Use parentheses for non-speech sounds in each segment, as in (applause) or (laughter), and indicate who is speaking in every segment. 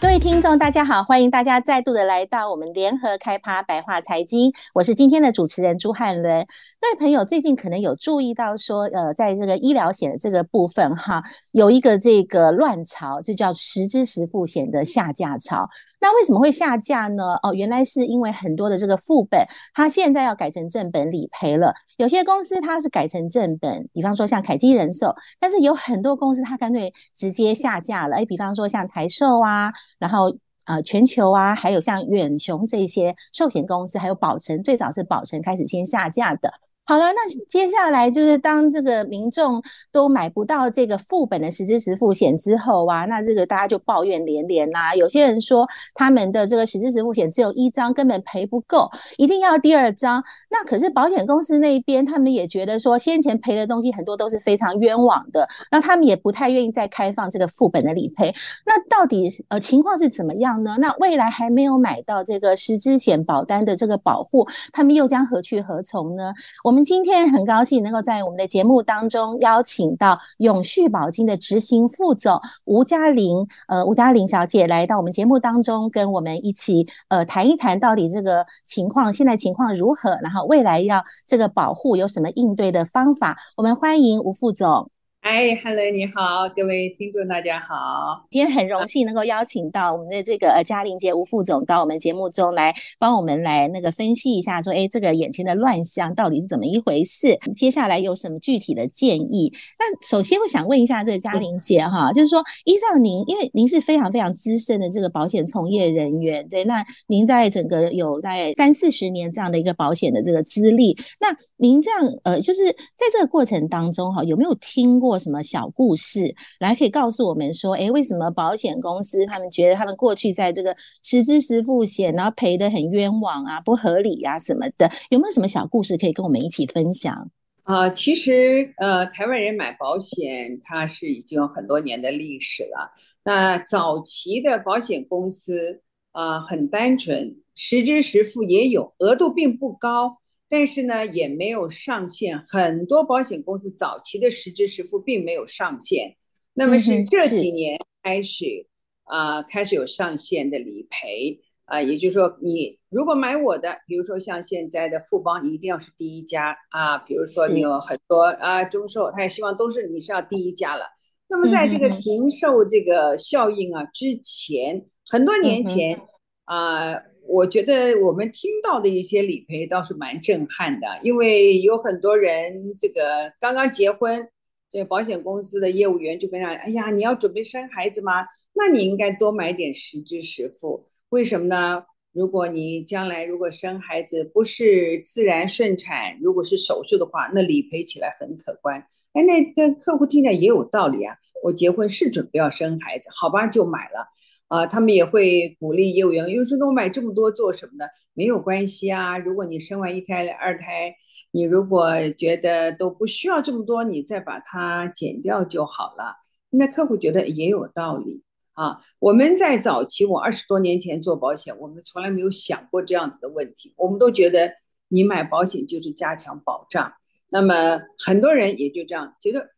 Speaker 1: 各位听众，大家好，欢迎大家再度的来到我们联合开趴白话财经，我是今天的主持人朱汉伦。各位朋友，最近可能有注意到说，呃，在这个医疗险的这个部分哈，有一个这个乱潮，就叫实支实付险的下架潮。那为什么会下架呢？哦，原来是因为很多的这个副本，它现在要改成正本理赔了。有些公司它是改成正本，比方说像凯基人寿，但是有很多公司它干脆直接下架了。诶，比方说像台寿啊，然后呃全球啊，还有像远雄这些寿险公司，还有保诚，最早是保诚开始先下架的。好了，那接下来就是当这个民众都买不到这个副本的实支实付险之后啊，那这个大家就抱怨连连啦。有些人说他们的这个实支实付险只有一张，根本赔不够，一定要第二张。那可是保险公司那边，他们也觉得说先前赔的东西很多都是非常冤枉的，那他们也不太愿意再开放这个副本的理赔。那到底呃情况是怎么样呢？那未来还没有买到这个实支险保单的这个保护，他们又将何去何从呢？我们。今天很高兴能够在我们的节目当中邀请到永续保金的执行副总吴嘉玲，呃，吴嘉玲小姐来到我们节目当中，跟我们一起呃谈一谈到底这个情况现在情况如何，然后未来要这个保护有什么应对的方法。我们欢迎吴副总。
Speaker 2: 哎哈喽，你好，各位听众，大家好。
Speaker 1: 今天很荣幸能够邀请到我们的这个呃嘉玲姐吴副总到我们节目中来帮我们来那个分析一下，说哎，这个眼前的乱象到底是怎么一回事？接下来有什么具体的建议？那首先我想问一下这个嘉玲姐哈，就是说依照您，因为您是非常非常资深的这个保险从业人员，对，那您在整个有大概三四十年这样的一个保险的这个资历，那您这样呃，就是在这个过程当中哈，有没有听过？或什么小故事来可以告诉我们说，哎，为什么保险公司他们觉得他们过去在这个实支实付险，然后赔得很冤枉啊，不合理啊什么的，有没有什么小故事可以跟我们一起分享？
Speaker 2: 啊、其实呃，台湾人买保险，它是已经有很多年的历史了。那早期的保险公司啊、呃，很单纯，实支实付也有，额度并不高。但是呢，也没有上限。很多保险公司早期的实支实付并没有上限，那么是这几年开始啊、呃，开始有上限的理赔啊、呃。也就是说，你如果买我的，比如说像现在的富邦，你一定要是第一家啊。比如说你有很多啊，中寿，他也希望都是你是要第一家了。那么在这个停售这个效应啊之前，很多年前啊。呃我觉得我们听到的一些理赔倒是蛮震撼的，因为有很多人这个刚刚结婚，这保险公司的业务员就跟他，哎呀，你要准备生孩子吗？那你应该多买点实支实付。为什么呢？如果你将来如果生孩子不是自然顺产，如果是手术的话，那理赔起来很可观。哎，那跟客户听起来也有道理啊，我结婚是准备要生孩子，好吧，就买了。啊，他们也会鼓励业务员，有时候我买这么多做什么呢？没有关系啊，如果你生完一胎、二胎，你如果觉得都不需要这么多，你再把它减掉就好了。那客户觉得也有道理啊。我们在早期，我二十多年前做保险，我们从来没有想过这样子的问题。我们都觉得你买保险就是加强保障。那么很多人也就这样觉得，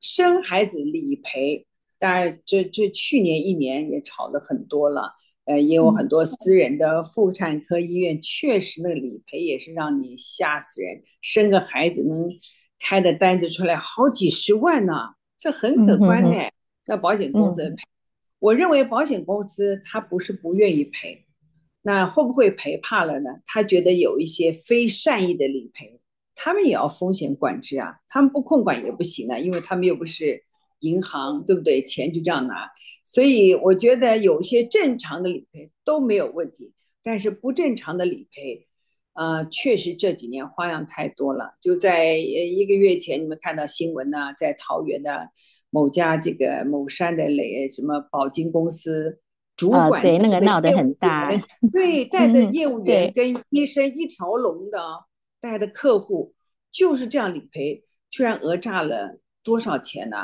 Speaker 2: 生孩子理赔。当然，这这去年一年也炒了很多了，呃，也有很多私人的妇产科医院，确实那个理赔也是让你吓死人，生个孩子能开的单子出来好几十万呢，这很可观呢。那保险公司赔，我认为保险公司他不是不愿意赔，那会不会赔怕了呢？他觉得有一些非善意的理赔，他们也要风险管制啊，他们不控管也不行啊，因为他们又不是。银行对不对？钱就这样拿，所以我觉得有些正常的理赔都没有问题，但是不正常的理赔，呃，确实这几年花样太多了。就在一个月前，你们看到新闻呢，在桃园的某家这个某山的雷什么保金公司主管，哦，
Speaker 1: 对那个闹得很大，
Speaker 2: 对带 (laughs) 的业务员跟医生一条龙的带的客户就是这样理赔，居然讹诈了多少钱呢？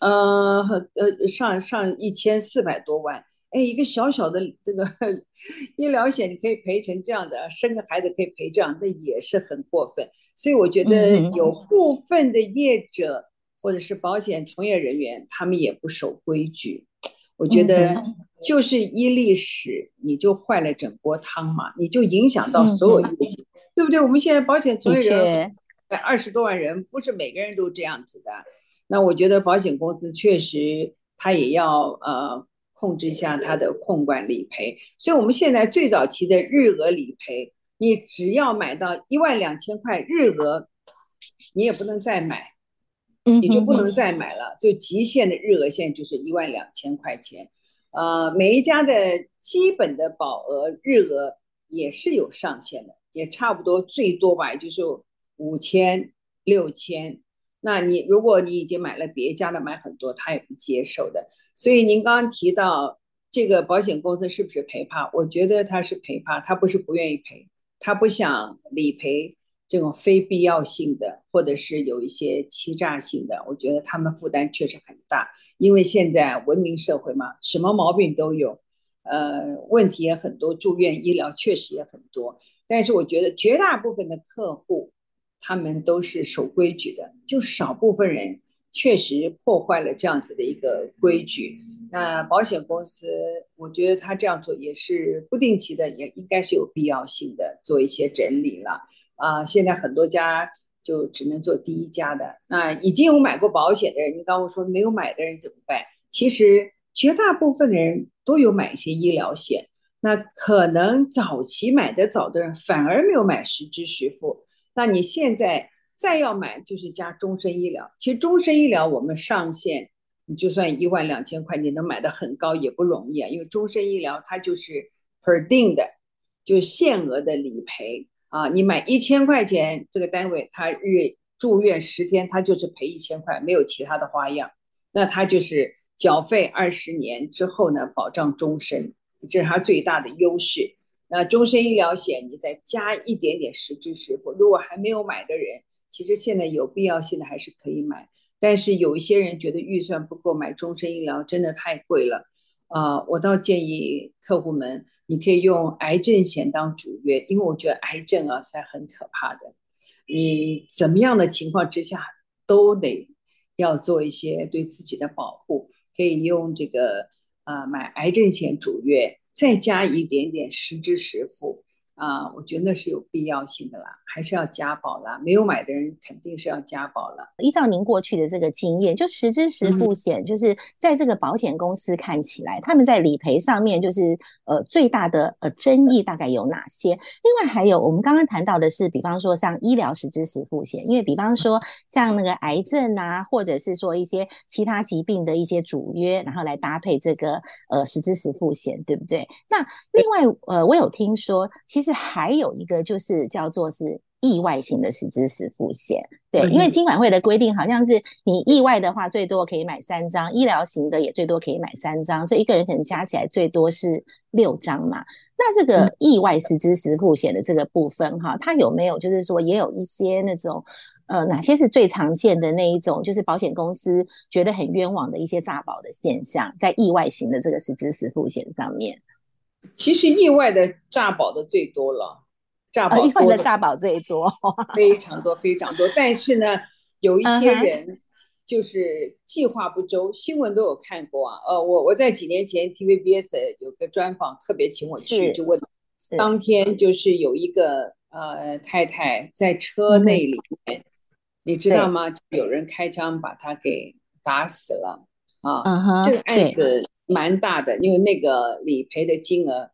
Speaker 2: 呃呃上上一千四百多万，哎，一个小小的这个 (laughs) 医疗险你可以赔成这样的，生个孩子可以赔这样，那也是很过分。所以我觉得有部分的业者或者是保险从业人员，他们也不守规矩。我觉得就是一历史，你就坏了整锅汤嘛，你就影响到所有业绩，对不对？我们现在保险从业人员二十多万人，不是每个人都这样子的。那我觉得保险公司确实，他也要呃控制一下他的控管理赔。所以我们现在最早期的日额理赔，你只要买到一万两千块日额，你也不能再买，你就不能再买了。就极限的日额现在就是一万两千块钱。呃，每一家的基本的保额日额也是有上限的，也差不多最多吧，也就是五千、六千。那你如果你已经买了别家的买很多，他也不接受的。所以您刚刚提到这个保险公司是不是赔怕？我觉得他是赔怕，他不是不愿意赔，他不想理赔这种非必要性的，或者是有一些欺诈性的。我觉得他们负担确实很大，因为现在文明社会嘛，什么毛病都有，呃，问题也很多，住院医疗确实也很多。但是我觉得绝大部分的客户。他们都是守规矩的，就少部分人确实破坏了这样子的一个规矩。那保险公司，我觉得他这样做也是不定期的，也应该是有必要性的做一些整理了。啊，现在很多家就只能做第一家的。那已经有买过保险的人，你刚刚说没有买的人怎么办？其实绝大部分的人都有买一些医疗险，那可能早期买的早的人反而没有买实支实付。那你现在再要买，就是加终身医疗。其实终身医疗我们上限，你就算一万两千块，你能买的很高也不容易啊。因为终身医疗它就是 per 定的，就是限额的理赔啊。你买一千块钱，这个单位它日住院十天，它就是赔一千块，没有其他的花样。那它就是缴费二十年之后呢，保障终身，这是它最大的优势。那终身医疗险，你再加一点点实支实付。如果还没有买的人，其实现在有必要性的还是可以买。但是有一些人觉得预算不够买终身医疗，真的太贵了。啊、我倒建议客户们，你可以用癌症险当主约，因为我觉得癌症啊是很可怕的。你怎么样的情况之下，都得要做一些对自己的保护，可以用这个、呃、买癌症险主约。再加一点点实支实付啊，我觉得那是有必要性的啦，还是要加保啦。没有买的人肯定是要加保了。
Speaker 1: 依照您过去的这个经验，就实支实付险，就是在这个保险公司看起来，嗯、他们在理赔上面就是呃最大的呃争议大概有哪些？另外还有我们刚刚谈到的是，比方说像医疗实支实付险，因为比方说像那个癌症啊，或者是说一些其他疾病的一些主约，然后来搭配这个呃实支实付险，对不对？那另外呃，我有听说其实。还有一个就是叫做是意外型的实支实付险，对，因为金管会的规定好像是你意外的话最多可以买三张，医疗型的也最多可以买三张，所以一个人可能加起来最多是六张嘛。那这个意外实支实付险的这个部分哈，它有没有就是说也有一些那种呃哪些是最常见的那一种，就是保险公司觉得很冤枉的一些诈保的现象，在意外型的这个实支实付险上面。
Speaker 2: 其实意外的诈保的最多了，
Speaker 1: 意外的诈保最多，
Speaker 2: 非常多非常多。但是呢，有一些人就是计划不周，新闻都有看过啊。呃，我我在几年前 TVBS 有个专访，特别请我去，就问当天就是有一个呃太太在车内里面，你知道吗？有人开枪把她给打死了啊。这个案子。蛮大的，因为那个理赔的金额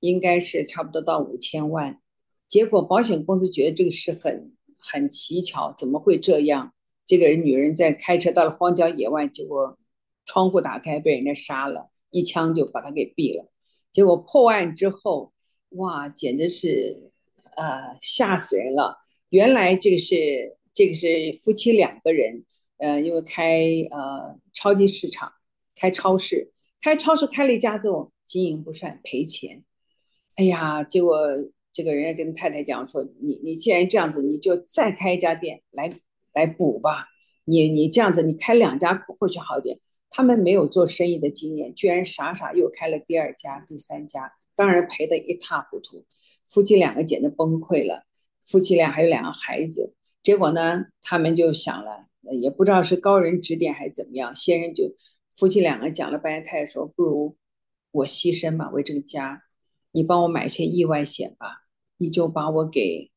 Speaker 2: 应该是差不多到五千万，结果保险公司觉得这个事很很蹊跷，怎么会这样？这个人女人在开车到了荒郊野外，结果窗户打开被人家杀了，一枪就把他给毙了。结果破案之后，哇，简直是呃吓死人了！原来这个是这个是夫妻两个人，呃，因为开呃超级市场，开超市。开超市开了一家之后，经营不善赔钱，哎呀，结果这个人家跟太太讲说，你你既然这样子，你就再开一家店来来补吧。你你这样子，你开两家或许好点。他们没有做生意的经验，居然傻傻又开了第二家、第三家，当然赔得一塌糊涂。夫妻两个简直崩溃了，夫妻俩还有两个孩子。结果呢，他们就想了，也不知道是高人指点还是怎么样，先生就夫妻两个讲了半天，太太说：“不如我牺牲吧，为这个家，你帮我买一些意外险吧，你就把我给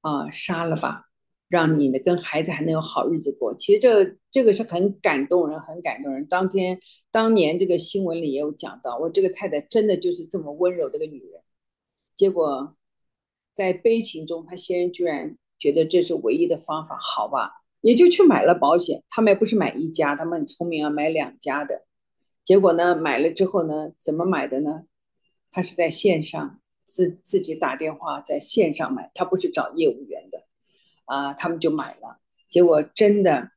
Speaker 2: 啊、杀了吧。”让你呢跟孩子还能有好日子过，其实这这个是很感动人，很感动人。当天当年这个新闻里也有讲到，我这个太太真的就是这么温柔的一个女人。结果在悲情中，她先生居然觉得这是唯一的方法，好吧，也就去买了保险。他们也不是买一家，他们很聪明啊，买两家的。结果呢，买了之后呢，怎么买的呢？他是在线上自自己打电话在线上买，他不是找业务员的。啊，他们就买了，结果真的，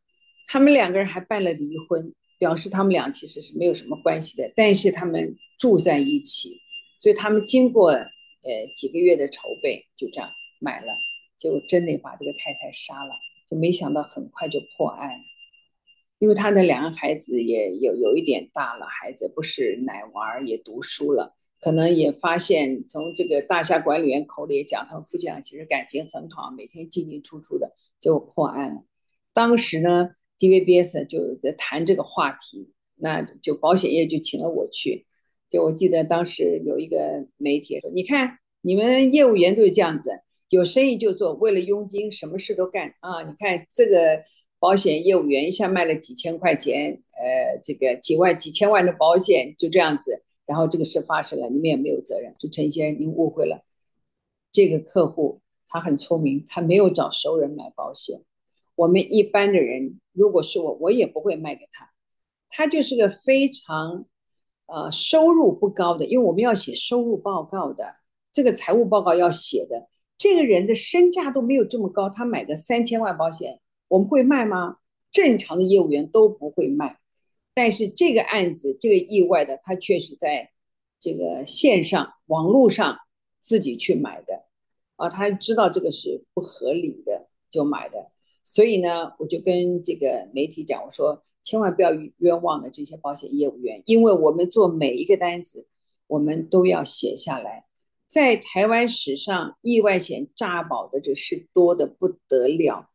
Speaker 2: 他们两个人还办了离婚，表示他们俩其实是没有什么关系的，但是他们住在一起，所以他们经过呃几个月的筹备，就这样买了，结果真的把这个太太杀了，就没想到很快就破案，因为他的两个孩子也有有一点大了，孩子不是奶娃儿，也读书了。可能也发现，从这个大厦管理员口里也讲，他们夫妻俩其实感情很好，每天进进出出的，就破案了。当时呢，dvbs 就在谈这个话题，那就保险业就请了我去。就我记得当时有一个媒体说：“你看，你们业务员都是这样子，有生意就做，为了佣金什么事都干啊！你看这个保险业务员一下卖了几千块钱，呃，这个几万、几千万的保险，就这样子。”然后这个事发生了，你们也没有责任。就陈先生，您误会了，这个客户他很聪明，他没有找熟人买保险。我们一般的人，如果是我，我也不会卖给他。他就是个非常，呃，收入不高的，因为我们要写收入报告的，这个财务报告要写的。这个人的身价都没有这么高，他买个三千万保险，我们会卖吗？正常的业务员都不会卖。但是这个案子，这个意外的，他确实在这个线上网络上自己去买的，啊，他知道这个是不合理的，就买的。所以呢，我就跟这个媒体讲，我说千万不要冤枉了这些保险业务员，因为我们做每一个单子，我们都要写下来。在台湾史上，意外险诈保的这是多的不得了，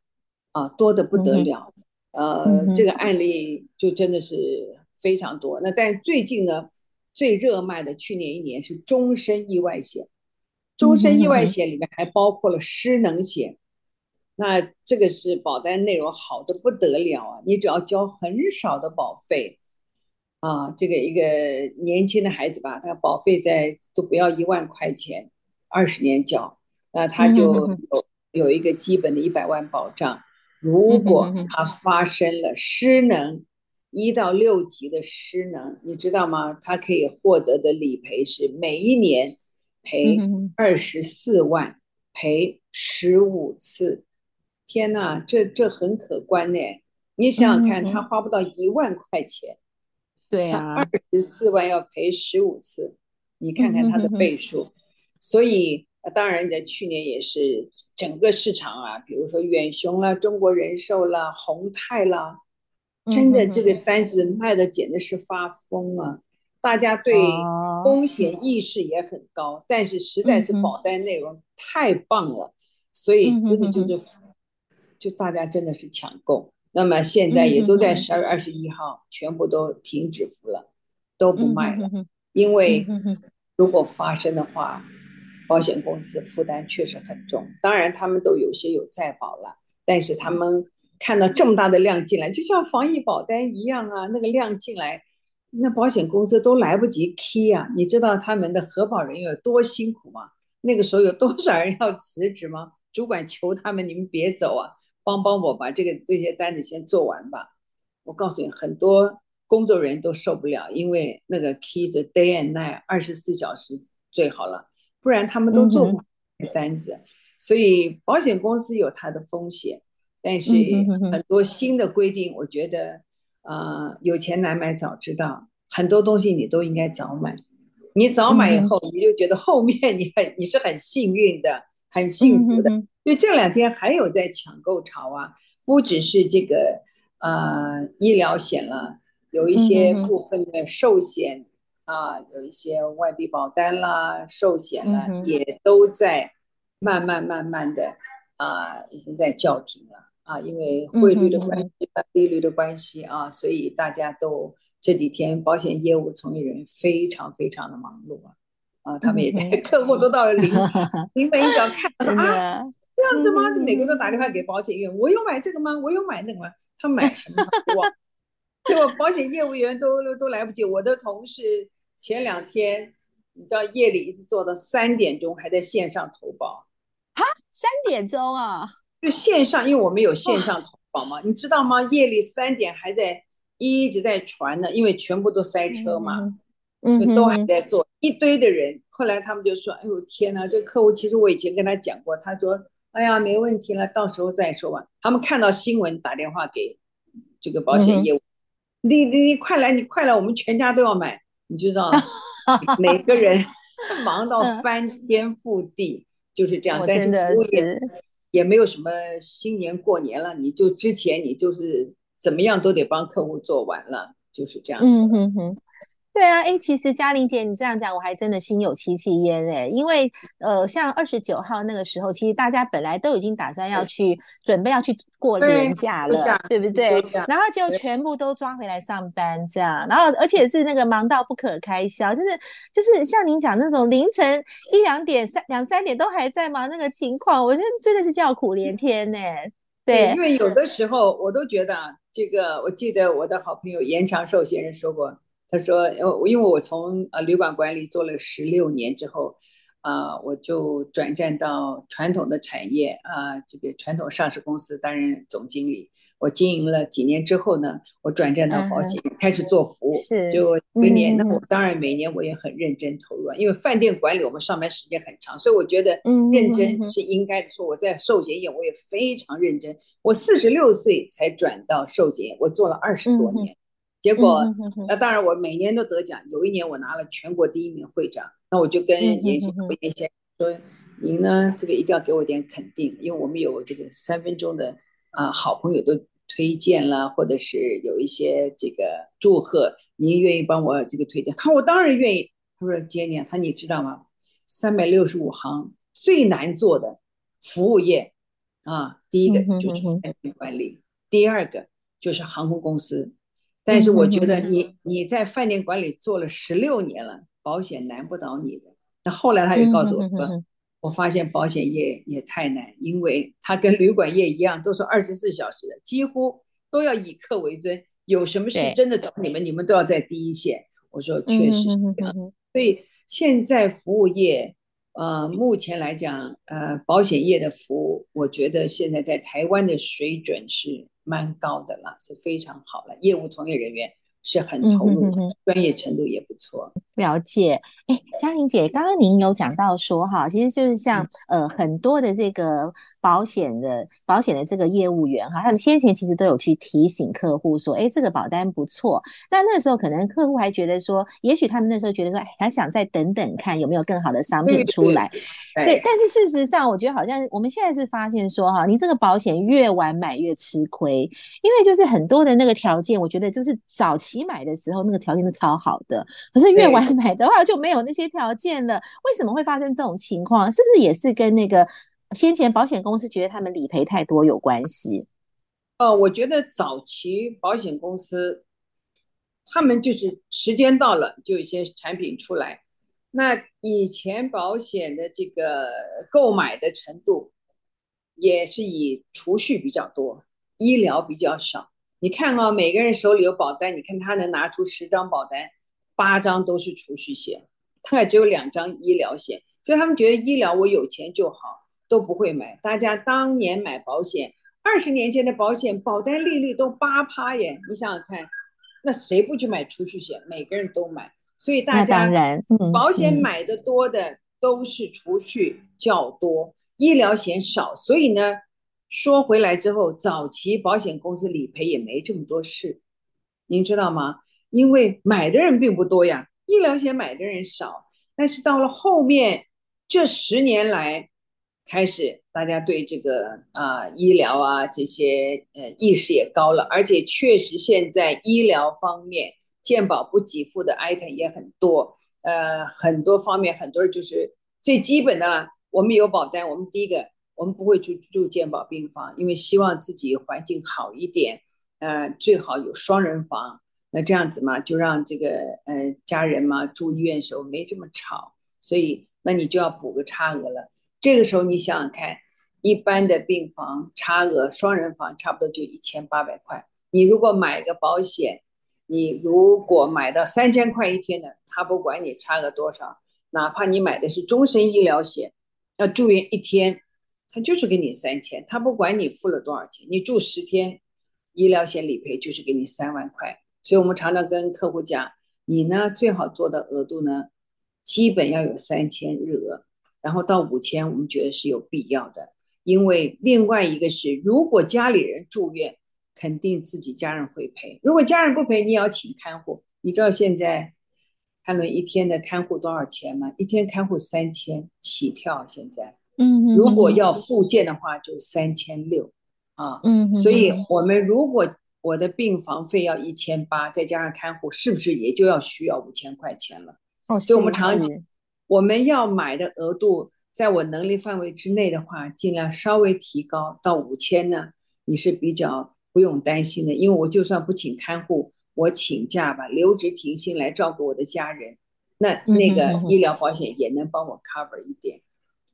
Speaker 2: 啊，多的不得了。嗯呃，这个案例就真的是非常多。那但最近呢，最热卖的去年一年是终身意外险，终身意外险里面还包括了失能险。那这个是保单内容好的不得了啊！你只要交很少的保费啊，这个一个年轻的孩子吧，他保费在都不要一万块钱，二十年交，那他就有有一个基本的一百万保障。如果他发生了失能，一到六级的失能，你知道吗？他可以获得的理赔是每一年赔二十四万，赔十五次。天哪，这这很可观呢！你想想看，他花不到一万块钱，
Speaker 1: 对啊，
Speaker 2: 二十四万要赔十五次，你看看它的倍数，所以。当然，在去年也是整个市场啊，比如说远雄啦、中国人寿啦、宏泰啦，真的这个单子卖的简直是发疯啊！大家对风险意识也很高，但是实在是保单内容太棒了，所以真的就是，就大家真的是抢购。那么现在也都在十二月二十一号全部都停止服了，都不卖了，因为如果发生的话。保险公司负担确实很重，当然他们都有些有在保了，但是他们看到这么大的量进来，就像防疫保单一样啊，那个量进来，那保险公司都来不及 key 啊，你知道他们的核保人员有多辛苦吗？那个时候有多少人要辞职吗？主管求他们，你们别走啊，帮帮我把这个这些单子先做完吧。我告诉你，很多工作人员都受不了，因为那个 key 是 day and night，二十四小时最好了。不然他们都做不完单子，嗯，所以保险公司有它的风险，但是很多新的规定，我觉得，呃，有钱难买早知道，很多东西你都应该早买。你早买以后，你就觉得后面 (laughs) 你很你是很幸运的，很幸福的。因为这两天还有在抢购潮啊，不只是这个呃医疗险了，有一些部分的寿险啊，有一些外币保单啦、寿险啦，也都在慢慢慢慢的啊，已经在叫停了啊，因为汇率的关系、利率的关系啊，所以大家都这几天保险业务从业人员非常非常的忙碌啊。啊，他们也在，客户都到了临 (laughs) 临门一脚，看啊，这样子吗？你每个都打电话给保险员，我有买这个吗？我有买那个吗？他买什么？哇，(laughs) 结果保险业务员都都来不及。我的同事前两天，你知道夜里一直做到三点钟，还在线上投保。
Speaker 1: 哈，三点钟啊？
Speaker 2: 就线上，因为我们有线上投保嘛，你知道吗？夜里三点还在一直在传呢，因为全部都塞车嘛。嗯嗯，都还在做一堆的人，后来他们就说：“哎呦天哪，这客户其实我以前跟他讲过，他说：‘哎呀，没问题了，到时候再说吧。’他们看到新闻打电话给这个保险业务，嗯、你你你快来，你快来，我们全家都要买，你就知道 (laughs) 每个人 (laughs) 忙到翻天覆地，就是这样。但是服务业也没有什么新年过年了，你就之前你就是怎么样都得帮客户做完了，就是这样子。嗯哼哼。
Speaker 1: 对啊，哎，其实嘉玲姐你这样讲，我还真的心有戚戚焉哎，因为呃，像二十九号那个时候，其实大家本来都已经打算要去准备要去过年假了，对，对不对？然后就全部都抓回来上班这样，然后而且是那个忙到不可开销，真的就是像您讲那种凌晨一两点、三两三点都还在忙那个情况，我觉得真的是叫苦连天呢。对，
Speaker 2: 因为有的时候我都觉得这个，我记得我的好朋友严长寿先生说过。他说：“因为我从呃旅馆管理做了十六年之后，啊，我就转战到传统的产业啊，这个传统上市公司担任总经理。我经营了几年之后呢，我转战到保险，开始做服务。是，就每年，那我当然每年我也很认真投入，因为饭店管理我们上班时间很长，所以我觉得认真是应该的。说我在寿险业我也非常认真。我四十六岁才转到寿险业，我做了二十多年。”结果，那当然我每年都得奖。有一年我拿了全国第一名会长，那我就跟严先生说：“您呢，这个一定要给我点肯定，因为我们有这个三分钟的啊好朋友都推荐啦，或者是有一些这个祝贺，您愿意帮我这个推荐？看我当然愿意。他说：杰尼他你知道吗？三百六十五行最难做的服务业啊，第一个就是饭店管理，第二个就是航空公司。”但是我觉得你你在饭店管理做了十六年了，保险难不倒你的。那后来他就告诉我说，我发现保险业也太难，因为它跟旅馆业一样，都是二十四小时的，几乎都要以客为尊。有什么事真的找你们，你们都要在第一线。我说确实是这样。所以现在服务业，呃，目前来讲，呃，保险业的服务，我觉得现在在台湾的水准是。蛮高的啦，是非常好了。业务从业人员是很投入，嗯、哼哼专业程度也不错。
Speaker 1: 了解。哎，嘉玲姐，刚刚您有讲到说哈，其实就是像、嗯、呃很多的这个。保险的保险的这个业务员哈，他们先前其实都有去提醒客户说，哎，这个保单不错。但那时候可能客户还觉得说，也许他们那时候觉得说，还想再等等看有没有更好的商品出来。对，对，对，但是事实上，我觉得好像我们现在是发现说，哈，你这个保险越晚买越吃亏，因为就是很多的那个条件，我觉得就是早期买的时候那个条件是超好的，可是越晚 (laughs) 买的话就没有那些条件了。为什么会发生这种情况？是不是也是跟那个？先前保险公司觉得他们理赔太多有关系，
Speaker 2: 哦，我觉得早期保险公司，他们就是时间到了就有些产品出来，那以前保险的这个购买的程度，也是以储蓄比较多，医疗比较少。你看啊，每个人手里有保单，你看他能拿出十张保单，八张都是储蓄险，他也只有两张医疗险，所以他们觉得医疗我有钱就好。都不会买。大家当年买保险，二十年前的保险保单利率都八趴耶，你想想看，那谁不去买储蓄险？每个人都买，所以大家当然保险买的多的都是储蓄较多，医疗险少。所以呢，说回来之后，早期保险公司理赔也没这么多事，您知道吗？因为买的人并不多呀，医疗险买的人少。但是到了后面这十年来，开始大家对这个啊医疗啊这些呃意识也高了，而且确实现在医疗方面健保不给付的 item 也很多，呃很多方面很多人就是最基本的，我们有保单，我们第一个我们不会去住健保病房，因为希望自己环境好一点，呃最好有双人房，那这样子嘛就让这个呃家人嘛住医院时候没这么吵，所以那你就要补个差额了。这个时候你想想看，一般的病房差额，双人房差不多就一千八百块。你如果买个保险，你如果买到三千块一天的，他不管你差额多少，哪怕你买的是终身医疗险，要住院一天，他就是给你三千，他不管你付了多少钱，你住十天，医疗险理赔就是给你三万块。所以我们常常跟客户讲，你呢最好做的额度呢，基本要有三千日额。然后到五千，我们觉得是有必要的，因为另外一个是，如果家里人住院，肯定自己家人会赔。如果家人不赔，你也要请看护。你知道现在看了一天的看护多少钱吗？一天看护三千起跳，现在，嗯，如果要复健的话，就三千六，啊，嗯，所以我们如果我的病房费要一千八，再加上看护，是不是也就要需要五千块钱了？哦，所以我们常常。我们要买的额度，在我能力范围之内的话，尽量稍微提高到五千呢，你是比较不用担心的。因为我就算不请看护，我请假吧，留职停薪来照顾我的家人，那那个医疗保险也能帮我 cover 一点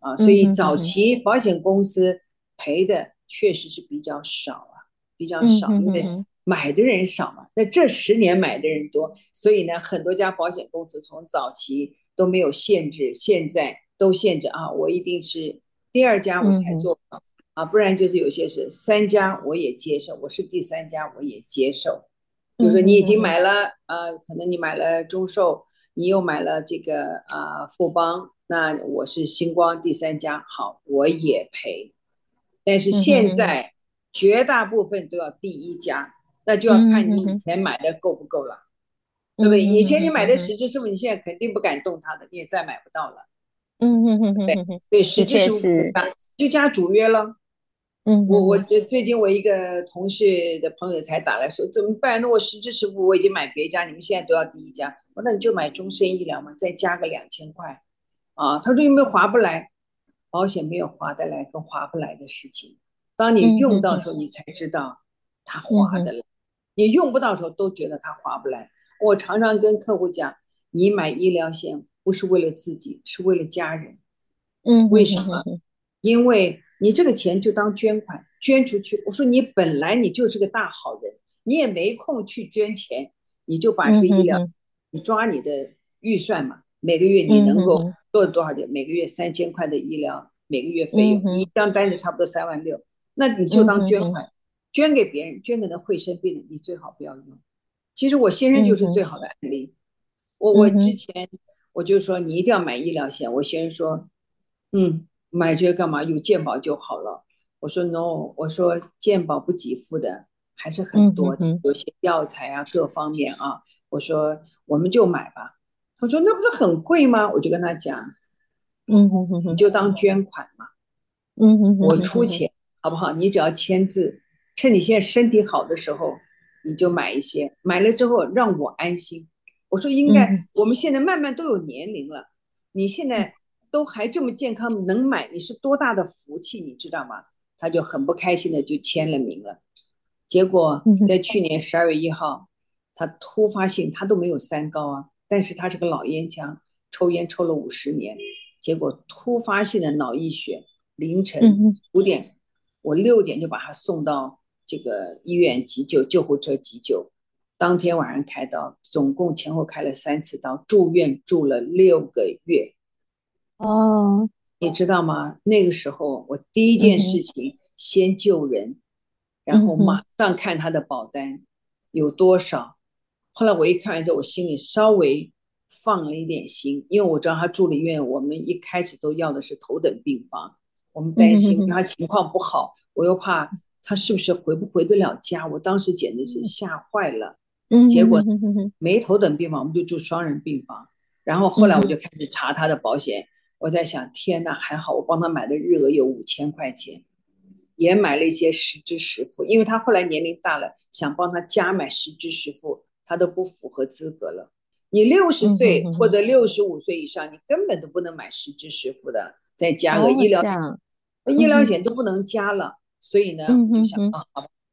Speaker 2: 啊。所以早期保险公司赔的确实是比较少啊，比较少，因为买的人少嘛。那这十年买的人多，所以呢，很多家保险公司从早期。都没有限制，现在都限制啊！我一定是第二家我才做、嗯、啊，不然就是有些是三家我也接受，我是第三家我也接受。嗯、就是你已经买了啊、呃，可能你买了中寿，你又买了这个啊富邦，那我是星光第三家，好我也赔。但是现在绝大部分都要第一家，那就要看你以前买的够不够了。对不对？以前你买的实支实付，你现在肯定不敢动它的，你也再买不到了。嗯嗯嗯，对对，实支实付就加主约了。嗯，我我最最近我一个同事的朋友才打来说怎么办？那我实支十五我已经买别家，你们现在都要第一家，我那你就买终身医疗嘛，再加个两千块。啊，他说有没有划不来？保险没有划得来跟划不来的事情，当你用到的时候，你才知道它划得来。你用不到的时候都觉得它划不来。我常常跟客户讲，你买医疗险不是为了自己，是为了家人。嗯，为什么？因为你这个钱就当捐款捐出去。我说你本来你就是个大好人，你也没空去捐钱，你就把这个医疗，你抓你的预算嘛，每个月你能够做多少点？每个月三千块的医疗，每个月费用，一张单子差不多三万六，那你就当捐款，捐给别人，捐给那会生病的，你最好不要用。其实我先生就是最好的案例。我我之前我就说你一定要买医疗险。我先生说，嗯，买这个干嘛？有健保就好了。我说 no，我说健保不给付的还是很多的，有些药材啊各方面啊。我说我们就买吧。他说那不是很贵吗？我就跟他讲，嗯哼哼，你就当捐款嘛，嗯哼，我出钱好不好？你只要签字，趁你现在身体好的时候。你就买一些，买了之后让我安心。我说应该，我们现在慢慢都有年龄了，你现在都还这么健康，能买你是多大的福气，你知道吗？他就很不开心的就签了名了。结果在去年十二月一号，他突发性他都没有三高啊，但是他是个老烟枪，抽烟抽了五十年，结果突发性的脑溢血，凌晨五点，我六点就把他送到。这个医院急救，救护车急救，当天晚上开刀，总共前后开了三次刀，住院住了六个月。哦，你知道吗？那个时候我第一件事情先救人，嗯、然后马上看他的保单有多少。后来我一看完之后，我心里稍微放了一点心，因为我知道他住了医院，我们一开始都要的是头等病房，我们担心他情况不好，我又怕。他是不是回不回得了家？我当时简直是吓坏了。嗯，结果没头等病房，我们就住双人病房。然后后来我就开始查他的保险，我在想，天呐，还好我帮他买的日额有五千块钱，也买了一些实支实付，因为他后来年龄大了，想帮他加买实支实付，他都不符合资格了。你六十岁或者六十五岁以上，你根本都不能买实支实付的，再加个医疗险，医疗险都不能加了。所以呢，我就想啊，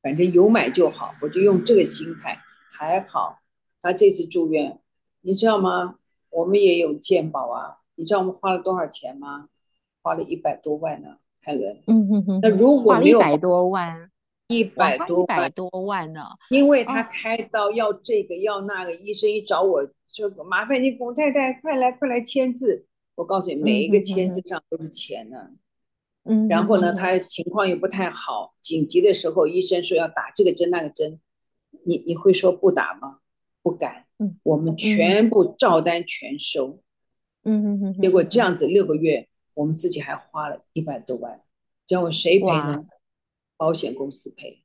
Speaker 2: 反正有买就好，我就用这个心态。还好，他这次住院，你知道吗？我们也有健保啊。你知道我们花了多少钱吗？花了一百多万呢，海伦。嗯嗯嗯。那如果没有
Speaker 1: 一百多万，
Speaker 2: 一百多
Speaker 1: 一百多万呢？
Speaker 2: 因为他开刀要这个要那个，医生一找我说麻烦你龚太太快来快来签字。我告诉你，每一个签字上都是钱呢。嗯。然后呢，他情况又不太好，紧急的时候医生说要打这个针那个针，你你会说不打吗？不敢。嗯。我们全部照单全收。嗯嗯嗯，结果这样子六个月，我们自己还花了一百多万，叫我谁赔呢？保险公司赔，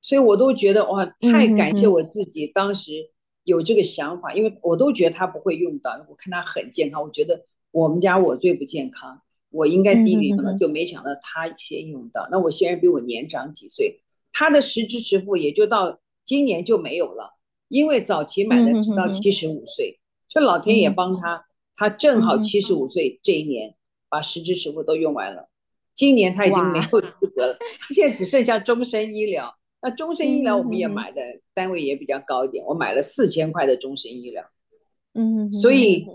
Speaker 2: 所以我都觉得哇，太感谢我自己当时有这个想法，因为我都觉得他不会用到，我看他很健康，我觉得我们家我最不健康，我应该第一个用到，就没想到他先用到。那我先生比我年长几岁，他的实支实付也就到今年就没有了，因为早期买的直到七十五岁，这、嗯、老天爷帮他。他正好七十五岁这一年，把实支实付都用完了。今年他已经没有资格了，他现在只剩下终身医疗。那终身医疗我们也买的单位也比较高一点，我买了四千块的终身医疗。嗯，所以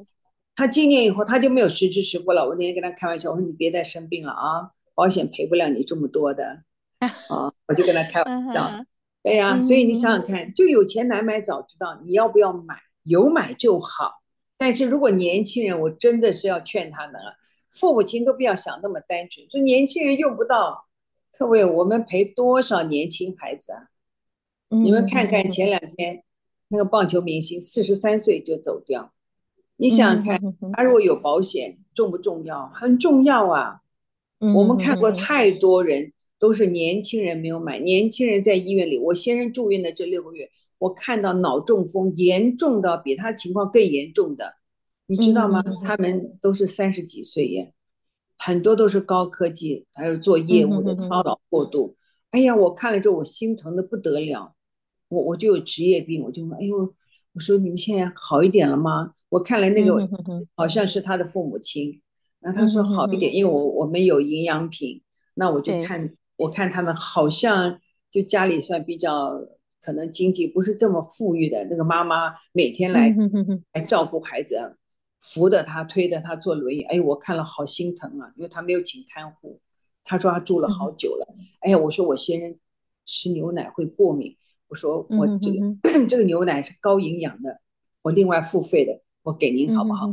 Speaker 2: 他今年以后他就没有实支实付了。我那天跟他开玩笑，我说你别再生病了啊，保险赔不了你这么多的。(laughs) 啊，我就跟他开玩笑。对呀，所以你想想看，就有钱难买早知道，你要不要买？有买就好。但是如果年轻人，我真的是要劝他们啊，父母亲都不要想那么单纯，说年轻人用不到。各位，我们陪多少年轻孩子啊？你们看看前两天那个棒球明星四十三岁就走掉，你想想看，他如果有保险重不重要？很重要啊。我们看过太多人都是年轻人没有买，年轻人在医院里，我先生住院的这六个月。我看到脑中风严重到比他情况更严重的，你知道吗？嗯、他们都是三十几岁耶，很多都是高科技，还有做业务的操劳过度。嗯、哎呀，我看了之后我心疼的不得了，我我就有职业病，我就问，哎呦，我说你们现在好一点了吗？我看了那个好像是他的父母亲，然后他说好一点，因为我我们有营养品，那我就看我看他们好像就家里算比较。可能经济不是这么富裕的那个妈妈，每天来来照顾孩子，扶着他，推着他坐轮椅。哎，我看了好心疼啊，因为他没有请看护。他说他住了好久了。哎呀，我说我先生吃牛奶会过敏，我说我这个 (clears throat) 这个牛奶是高营养的，我另外付费的，我给您好不好？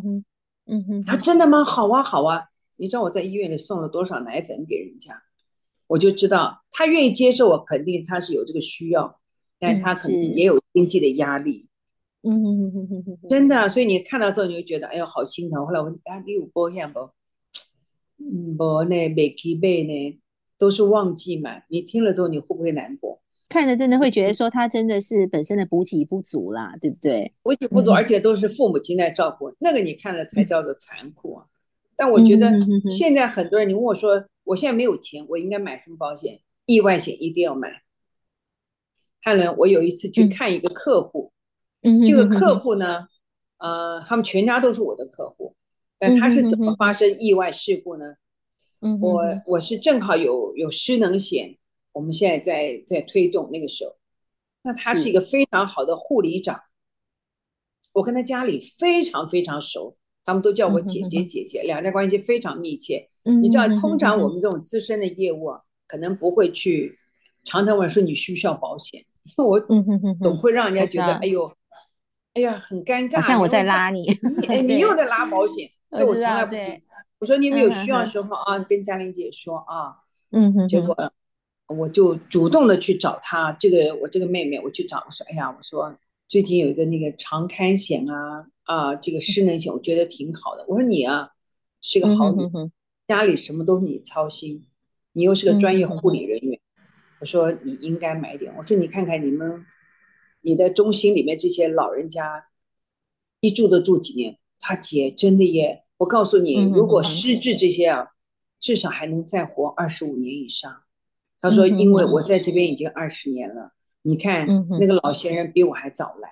Speaker 2: 嗯哼，他真的吗？好啊，好啊。你知道我在医院里送了多少奶粉给人家，我就知道他愿意接受我，肯定他是有这个需要。但他可能也有经济的压力，嗯真的，所以你看到之后你会觉得，哎呦，好心疼。后来我问啊，你有保险不？嗯，不呢，没去买呢，都是忘记买。你听了之后，你会不会难过？
Speaker 1: 看着真的会觉得说，他真的是本身的补给不足啦，对不对？
Speaker 2: 补给不足，而且都是父母亲在照顾，那个你看了才叫做残酷啊。但我觉得现在很多人，你问我说，我现在没有钱，我应该买什么保险？意外险一定要买。汉伦，我有一次去看一个客户，嗯、这个客户呢，呃，他们全家都是我的客户，但他是怎么发生意外事故呢？嗯、我我是正好有有失能险，我们现在在在推动那个时候，那他是一个非常好的护理长，我跟他家里非常非常熟，他们都叫我姐姐 (laughs) 姐姐，两家关系非常密切。你知道，通常我们这种资深的业务啊，可能不会去常常问说你需不需要保险。我总会让人家觉得，哎呦，哎呀，很尴尬，
Speaker 1: 好像我在拉你，
Speaker 2: 你 (laughs) 你又在拉保险，(laughs) 所以我从来不，我说你们有需要的时候啊，跟嘉玲姐说啊，嗯哼，结果我就主动的去找她，这个我这个妹妹，我去找，我说，哎呀，我说最近有一个那个长刊险啊，啊，这个失能险，我觉得挺好的。我说你啊，是个好女，家里什么都是你操心，你又是个专业护理人员。我说你应该买点。我说你看看你们，你的中心里面这些老人家，一住都住几年。他姐真的耶，我告诉你，如果失智这些啊，至少还能再活二十五年以上。他说，因为我在这边已经二十年了，你看那个老先生比我还早来。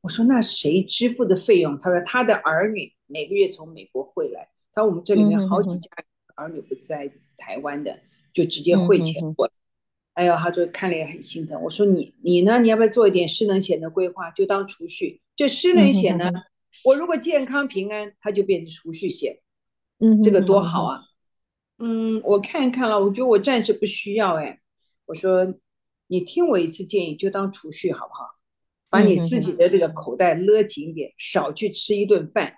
Speaker 2: 我说那谁支付的费用？他说他的儿女每个月从美国汇来。他说我们这里面好几家儿女不在台湾的，就直接汇钱过来。哎呦，他就看了也很心疼。我说你你呢？你要不要做一点失能险的规划，就当储蓄？这失能险呢？我如果健康平安，它就变成储蓄险，嗯，这个多好啊，嗯，我看看了，我觉得我暂时不需要哎，我说你听我一次建议，就当储蓄好不好？把你自己。的这个口袋勒紧一点，少去吃一顿饭，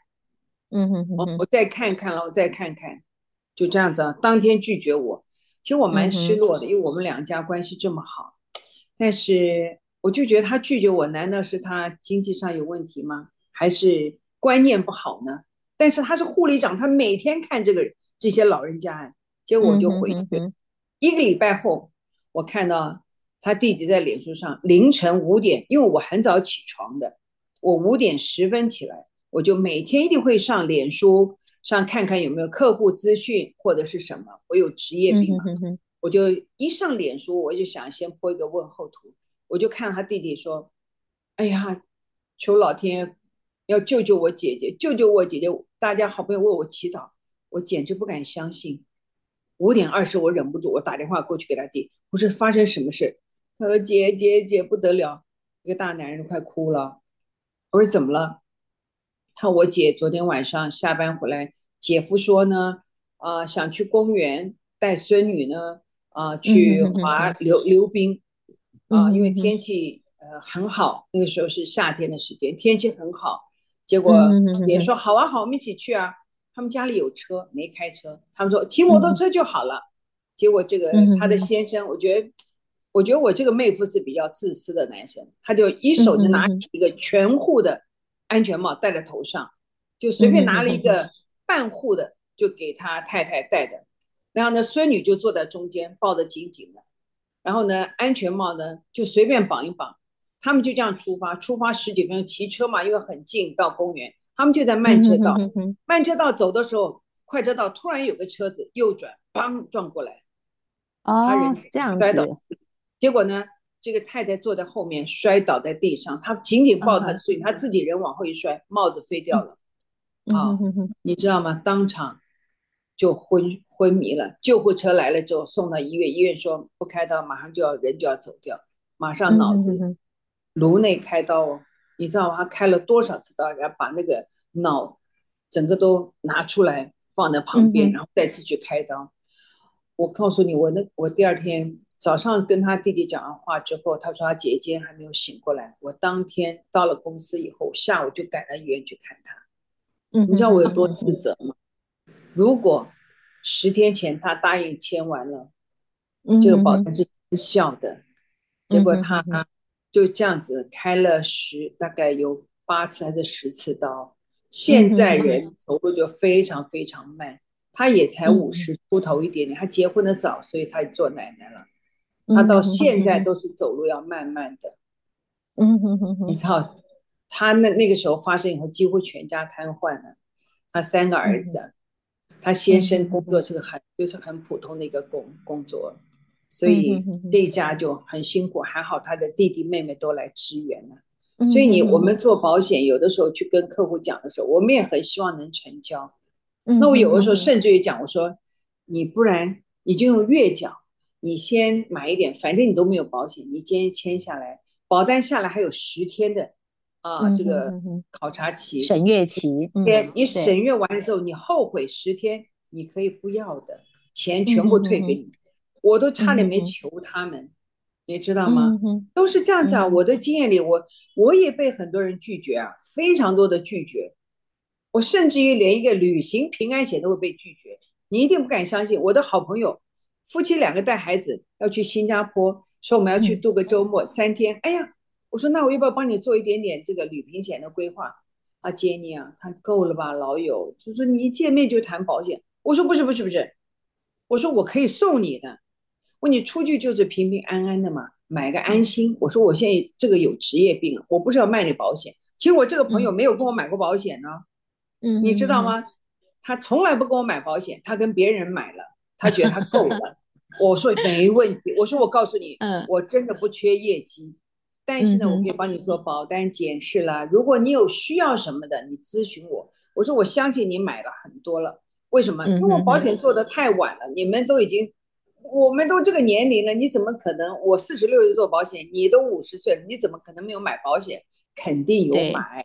Speaker 2: 嗯哼，我我。再看看了，我再看看，就这样子，当天拒绝我，其实我蛮失落的，因为我们两家关系这么好，但是我就觉得他拒绝我，难道是他经济上有问题吗？还是观念不好呢？但是他是护理长，他每天看这个这些老人家，结果我就回去。一个礼拜后，我看到他弟弟在脸书上凌晨五点，因为我很早起床的，我五点十分起来，我就每天一定会上脸书上看看有没有客户资讯或者是什么。我有职业病嘛，我就一上脸书，我就想先 po 一个问候图，我就看他弟弟说：“哎呀，求老天。”要救救我姐姐，救救我姐姐！大家好朋友为我祈祷，我简直不敢相信。五点二十，我忍不住，我打电话过去给他弟，我说发生什么事？他说姐姐姐不得了，一个大男人都快哭了。我说怎么了？他我姐昨天晚上下班回来，姐夫说呢，啊、呃、想去公园带孙女呢，啊、呃、去滑溜溜冰，啊、呃、因为天气呃很好，那个时候是夏天的时间，天气很好。结果也说好啊好，我们一起去啊。他们家里有车，没开车。他们说骑摩托车就好了。结果这个他的先生，我觉得，我觉得我这个妹夫是比较自私的男生，他就一手就拿起一个全护的安全帽戴在头上，就随便拿了一个半护的就给他太太戴的。然后呢，孙女就坐在中间抱得紧紧的。然后呢，安全帽呢就随便绑一绑。他们就这样出发，出发十几分钟，骑车嘛，因为很近到公园。他们就在慢车道，嗯、哼哼哼慢车道走的时候，快车道突然有个车子右转，砰撞过来。哦，他人是这样摔倒，结果呢，这个太太坐在后面摔倒在地上，她紧紧抱她的孙女，她、嗯、自己人往后一摔，帽子飞掉了。啊、你知道吗？当场就昏昏迷了。救护车来了之后送到医院，医院说不开刀，马上就要人就要走掉，马上脑子。颅内开刀哦，你知道吗？他开了多少次刀？然后把那个脑整个都拿出来放在旁边，然后再继续开刀。我告诉你，我那我第二天早上跟他弟弟讲完话之后，他说他姐姐还没有醒过来。我当天到了公司以后，下午就赶到医院去看他。你知道我有多自责吗？如果十天前他答应签完了，这个保单是无效的，结果他。就这样子开了十，大概有八次还是十次刀。现在人走路就非常非常慢，他也才五十出头一点点，他结婚的早，所以他做奶奶了。他到现在都是走路要慢慢的。嗯哼哼哼，你知道，他那那个时候发生以后，几乎全家瘫痪了。他三个儿子，他先生工作是个很就是很普通的一个工工作。所以这一家就很辛苦，还好他的弟弟妹妹都来支援了。所以你我们做保险，有的时候去跟客户讲的时候，我们也很希望能成交。那我有的时候甚至于讲，我说你不然你就用月缴，你先买一点，反正你都没有保险，你今天签下来，保单下来还有十天的啊这个考察期、
Speaker 1: 审阅期。
Speaker 2: 对，你审阅完了之后，你后悔十天，你可以不要的，钱全部退给你。我都差点没求他们，嗯、你知道吗？嗯、都是这样子啊！嗯、我的经验里，我我也被很多人拒绝啊，非常多的拒绝。我甚至于连一个旅行平安险都会被拒绝。你一定不敢相信，我的好朋友夫妻两个带孩子要去新加坡，说我们要去度个周末、嗯、三天。哎呀，我说那我要不要帮你做一点点这个旅行险的规划？啊，杰尼啊，他够了吧，老友，就说你一见面就谈保险。我说不是不是不是，我说我可以送你的。问你出去就是平平安安的嘛，买个安心。我说我现在这个有职业病，我不是要卖你保险。其实我这个朋友没有跟我买过保险呢，嗯，你知道吗？他从来不跟我买保险，他跟别人买了，他觉得他够了。我说没问题，我说我告诉你，嗯，我真的不缺业绩，但是呢，我可以帮你做保单检视啦。如果你有需要什么的，你咨询我。我说我相信你买了很多了，为什么？因为我保险做的太晚了，你们都已经，我们都这个年龄了，你怎么可能？我四十六岁做保险，你都五十岁了，你怎么可能没有买保险？肯定有买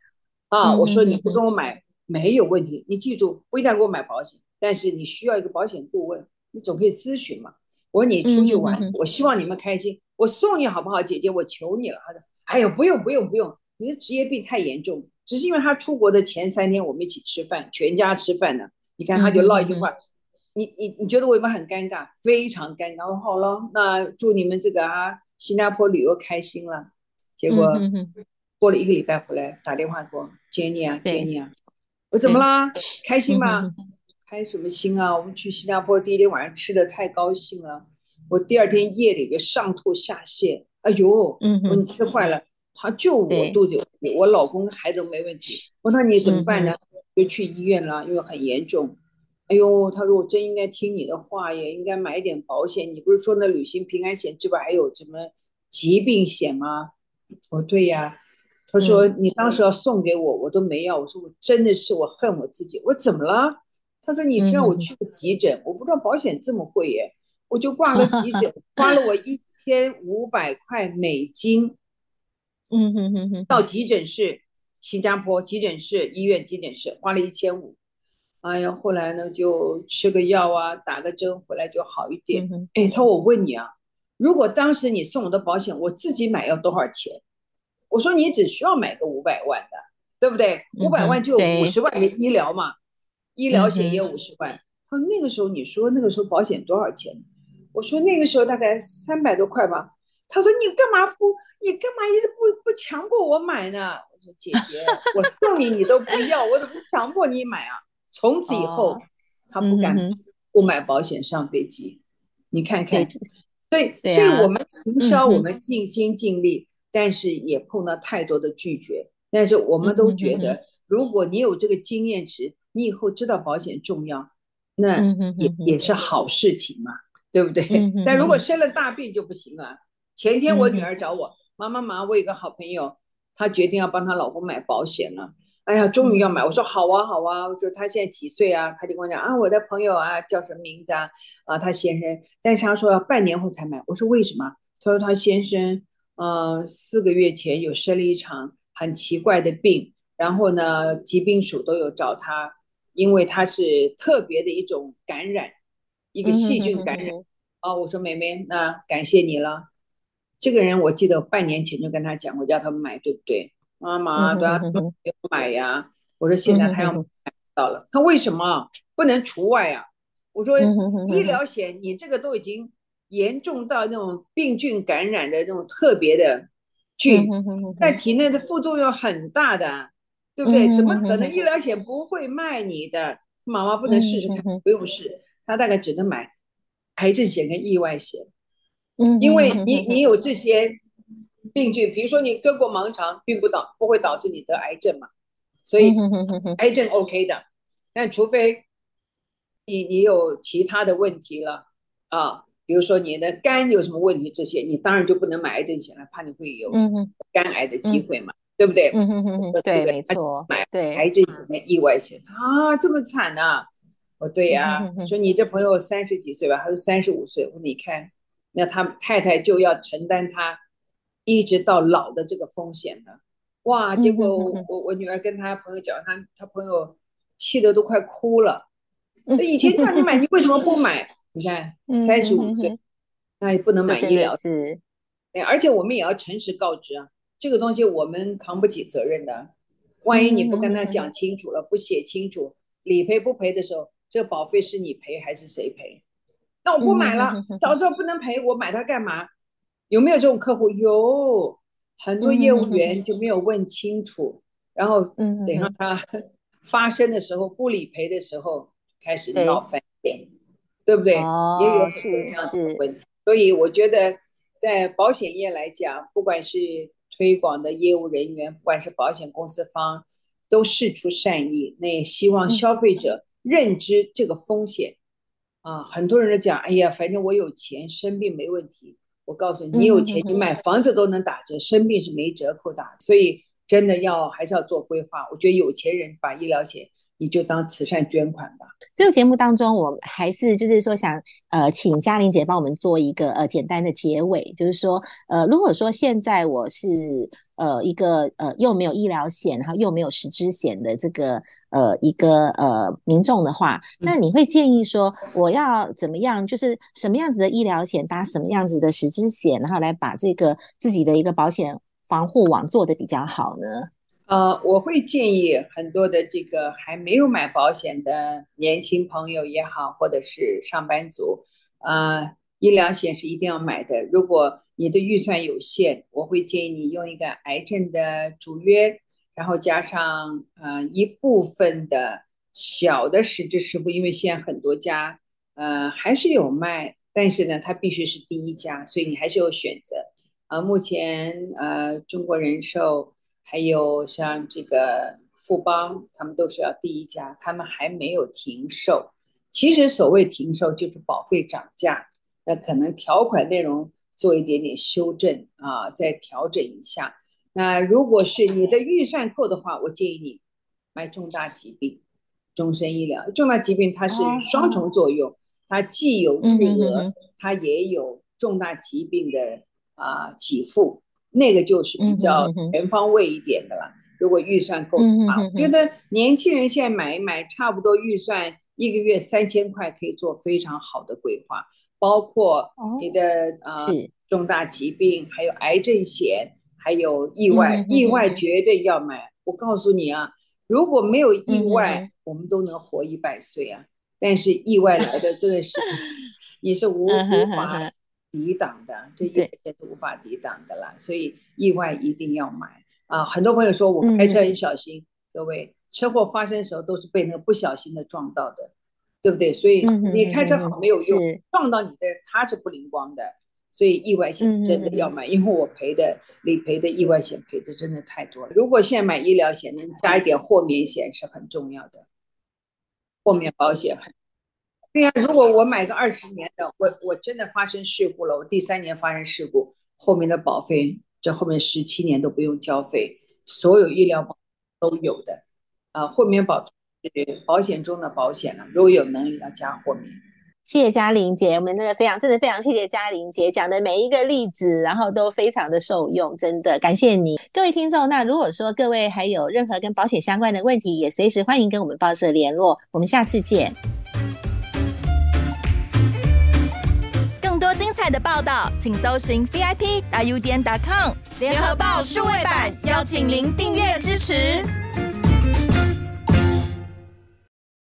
Speaker 2: 啊！我说你不跟我买没有问题，你记住，不一定要给我买保险，但是你需要一个保险顾问，你总可以咨询嘛。我说你出去玩，我希望你们开心，我送你好不好，姐姐？我求你了。他说：“哎呦，不用不用不用，你的职业病太严重，只是因为他出国的前三天我们一起吃饭，全家吃饭呢。你看他就唠一句话，你你你觉得我有没有很尴尬？非常尴尬。我好了，那祝你们这个啊新加坡旅游开心了。结果过了一个礼拜回来打电话给我，Jenny 啊 Jenny 啊，我怎么啦？开心吗？”开什么心啊！我们去新加坡第一天晚上吃的太高兴了，我第二天夜里就上吐下泻。哎呦，嗯，我说你吃坏了，他就我肚子有问题，我老公孩子都没问题。我说那你怎么办呢？就去医院了，因为很严重。哎呦，他说我真应该听你的话，也应该买一点保险。你不是说那旅行平安险之外还有什么疾病险吗？我说对呀。他说你当时要送给我，我都没要。我说我真的是我恨我自己。我说怎么了？他说：“你知道我去个急诊，我不知道保险这么贵耶，我就挂个急诊，(laughs) 花了我一千五百块美金。嗯哼哼哼，到急诊室，新加坡急诊室医院急诊室花了一千五。哎呀，后来呢就吃个药啊，打个针回来就好一点。哎，他说我问你啊，如果当时你送我的保险，我自己买要多少钱？我说你只需要买个五百万的，对不对？五百万就五十万的医疗嘛。”医疗险也五十万，他说那个时候你说那个时候保险多少钱？我说那个时候大概三百多块吧。他说你干嘛不，你干嘛一直不不强迫我买呢？我说姐姐，我送你你都不要，我怎么强迫你买啊？从此以后，他不敢不买保险上飞机。你看看，所以所以我们行销我们尽心尽力，但是也碰到太多的拒绝。但是我们都觉得，如果你有这个经验值。你以后知道保险重要，那也也是好事情嘛，对不对？但如果生了大病就不行了。前天我女儿找我，妈妈妈，我有个好朋友，她决定要帮她老公买保险了。哎呀，终于要买，我说好啊好啊。我说她现在几岁啊？他就跟我讲啊，我的朋友啊叫什么名字啊？啊，她先生，但是他说要半年后才买。我说为什么？他说他先生，嗯，四个月前有生了一场很奇怪的病，然后呢，疾病署都有找他。因为他是特别的一种感染，一个细菌感染。嗯、哼哼哼哦，我说妹妹，那感谢你了。这个人我记得半年前就跟他讲，我叫他买，对不对？妈妈都要买呀。我说现在他要买到了，他为什么不能除外啊？我说医疗险，你这个都已经严重到那种病菌感染的那种特别的菌，在体内的副作用很大的。对不对？怎么可能？医疗险不会卖你的，妈妈不能试试看？不用试，他大概只能买癌症险跟意外险。嗯，因为你你有这些病菌，比如说你割过盲肠，并不导不会导致你得癌症嘛，所以癌症 OK 的。但除非你你有其他的问题了啊，比如说你的肝有什么问题，这些你当然就不能买癌症险了，怕你会有肝癌的机会嘛。对不对？嗯哼哼哼，对，没错。买癌症险跟意外险啊，这么惨呐！我对呀，说你这朋友三十几岁吧，还是三十五岁？我说你看，那他太太就要承担他一直到老的这个风险呢。哇！结果我我女儿跟她朋友讲，她她朋友气得都快哭了。那以前叫你买，你为什么不买？你看三十五岁，那也不能买医疗险。而且我们也要诚实告知啊。这个东西我们扛不起责任的，万一你不跟他讲清楚了，不写清楚，理赔不赔的时候，这个保费是你赔还是谁赔？那我不买了，早知道不能赔，我买它干嘛？有没有这种客户？有，很多业务员就没有问清楚，然后等到他 (laughs) 发生的时候不理赔的时候开始闹翻脸，对不对？也有是这样子的问题，所以我觉得在保险业来讲，不管是推广的业务人员，不管是保险公司方，都事出善意。那也希望消费者认知这个风险啊。很多人都讲，哎呀，反正我有钱，生病没问题。我告诉你，你有钱，你买房子都能打折，生病是没折扣的。所以真的要还是要做规划。我觉得有钱人把医疗险，你就当慈善捐款吧。
Speaker 1: 这个节目当中，我还是就是说想呃，请嘉玲姐帮我们做一个呃简单的结尾，就是说呃，如果说现在我是呃一个呃又没有医疗险，然后又没有实支险的这个呃一个呃民众的话，那你会建议说我要怎么样？就是什么样子的医疗险搭什么样子的实支险，然后来把这个自己的一个保险防护网做得比较好呢？
Speaker 2: 呃，我会建议很多的这个还没有买保险的年轻朋友也好，或者是上班族，呃，医疗险是一定要买的。如果你的预算有限，我会建议你用一个癌症的主约，然后加上呃一部分的小的实支实付，因为现在很多家呃还是有卖，但是呢，它必须是第一家，所以你还是有选择。呃，目前呃中国人寿。还有像这个富邦，他们都是要第一家，他们还没有停售。其实所谓停售就是保费涨价，那可能条款内容做一点点修正啊，再调整一下。那如果是你的预算够的话，我建议你买重大疾病、终身医疗。重大疾病它是双重作用，它既有巨额，它也有重大疾病的啊给付。那个就是比较全方位一点的了。如果预算够的话，我觉得年轻人现在买一买，差不多预算一个月三千块可以做非常好的规划，包括你的、哦、呃重大疾病，还有癌症险，还有意外，意外绝对要买。我告诉你啊，如果没有意外，我们都能活一百岁啊。但是意外来的这个是 (laughs) 你是无无法。抵挡的，这一切是无法抵挡的啦，所以意外一定要买啊！很多朋友说我开车很小心，各位，车祸发生的时候都是被那个不小心的撞到的，对不对？所以你开车好没有用，撞到你的人他是不灵光的，所以意外险真的要买，因为我赔的理赔的意外险赔的真的太多了。如果现在买医疗险，能加一点豁免险是很重要的，豁免保险很。对呀，如果我买个二十年的，我我真的发生事故了，我第三年发生事故，后面的保费，这后面十七年都不用交费，所有医疗保都有的，啊，豁免保是保险中的保险了，如果有能力要加豁免。
Speaker 1: 谢谢嘉玲姐，我们真的非常真的非常谢谢嘉玲姐讲的每一个例子，然后都非常的受用，真的感谢你，各位听众。那如果说各位还有任何跟保险相关的问题，也随时欢迎跟我们报社联络，我们下次见。
Speaker 3: 更多精彩的报道，请搜寻 VIP 大 U 点 com 联合报数位版，邀请您订阅支持。